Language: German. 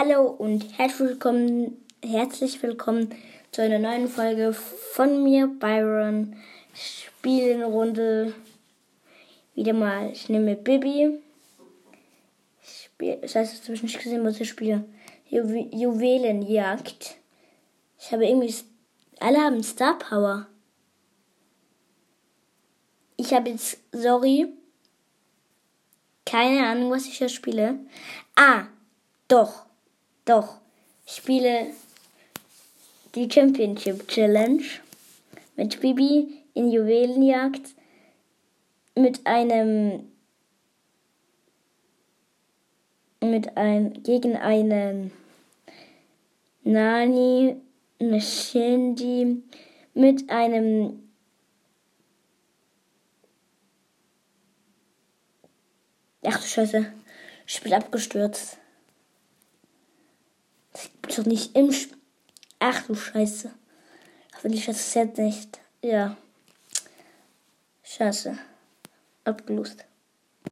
Hallo und herzlich willkommen, herzlich willkommen zu einer neuen Folge von mir, Byron. Spielenrunde. Wieder mal. Ich nehme Bibi. Ich spiel, das heißt, ich habe nicht gesehen, was ich spiele. Ju Juwelenjagd. Ich habe irgendwie. Alle haben Star Power. Ich habe jetzt. Sorry. Keine Ahnung, was ich hier spiele. Ah, doch. Doch. Ich spiele die Championship Challenge mit Bibi in Juwelenjagd mit einem mit ein gegen einen Nani, eine Shindy, mit einem Ach du Scheiße, Spiel abgestürzt. Doch nicht im Spiel. Ach du Scheiße. Hoffentlich das Set nicht. Ja. Scheiße. Abgelost.